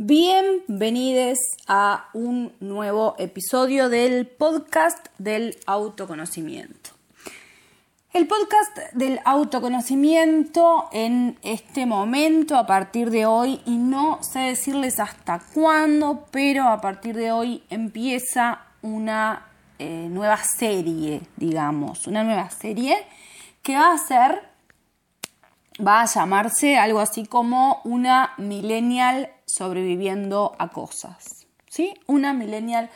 Bienvenidos a un nuevo episodio del podcast del autoconocimiento. El podcast del autoconocimiento en este momento, a partir de hoy, y no sé decirles hasta cuándo, pero a partir de hoy empieza una eh, nueva serie, digamos, una nueva serie que va a ser, va a llamarse algo así como una millennial sobreviviendo a cosas. ¿Sí? Una millennial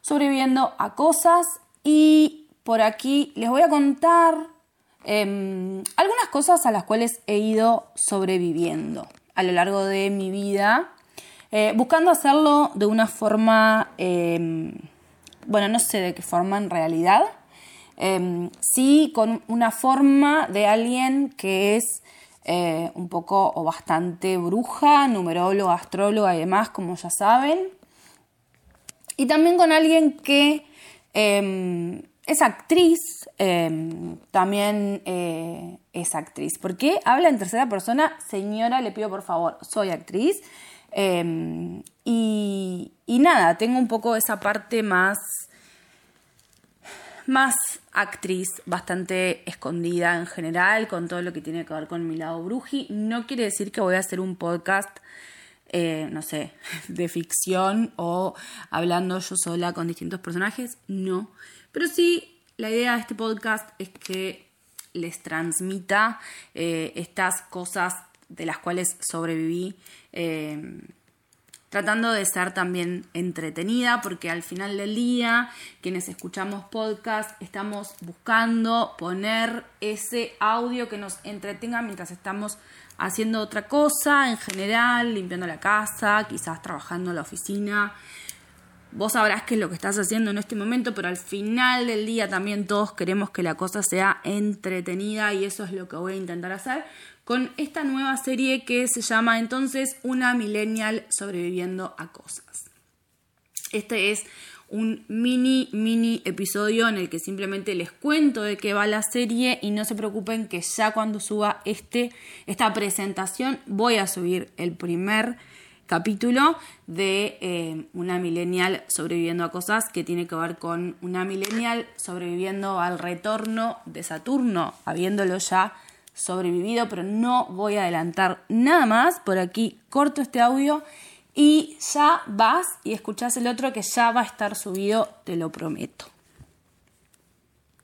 sobreviviendo a cosas y por aquí les voy a contar em, algunas cosas a las cuales he ido sobreviviendo a lo largo de mi vida, eh, buscando hacerlo de una forma, em, bueno, no sé de qué forma en realidad, em, sí con una forma de alguien que es eh, un poco o bastante bruja, numeróloga, astróloga y demás, como ya saben. Y también con alguien que em, es actriz, em, también eh, es actriz. ¿Por qué habla en tercera persona? Señora, le pido por favor, soy actriz. Em, y nada, tengo un poco esa parte más más actriz, bastante escondida en general, con todo lo que tiene que ver con mi lado bruji. No quiere decir que voy a hacer un podcast, eh, no sé, de ficción o hablando yo sola con distintos personajes, no. Pero sí, la idea de este podcast es que les transmita eh, estas cosas de las cuales sobreviví. Eh, tratando de ser también entretenida, porque al final del día, quienes escuchamos podcast, estamos buscando poner ese audio que nos entretenga mientras estamos haciendo otra cosa, en general, limpiando la casa, quizás trabajando en la oficina. Vos sabrás qué es lo que estás haciendo en este momento, pero al final del día también todos queremos que la cosa sea entretenida y eso es lo que voy a intentar hacer con esta nueva serie que se llama entonces Una Millennial sobreviviendo a cosas. Este es un mini, mini episodio en el que simplemente les cuento de qué va la serie y no se preocupen que ya cuando suba este, esta presentación voy a subir el primer capítulo de eh, una millennial sobreviviendo a cosas que tiene que ver con una millennial sobreviviendo al retorno de Saturno, habiéndolo ya sobrevivido, pero no voy a adelantar nada más. Por aquí corto este audio y ya vas y escuchás el otro que ya va a estar subido, te lo prometo.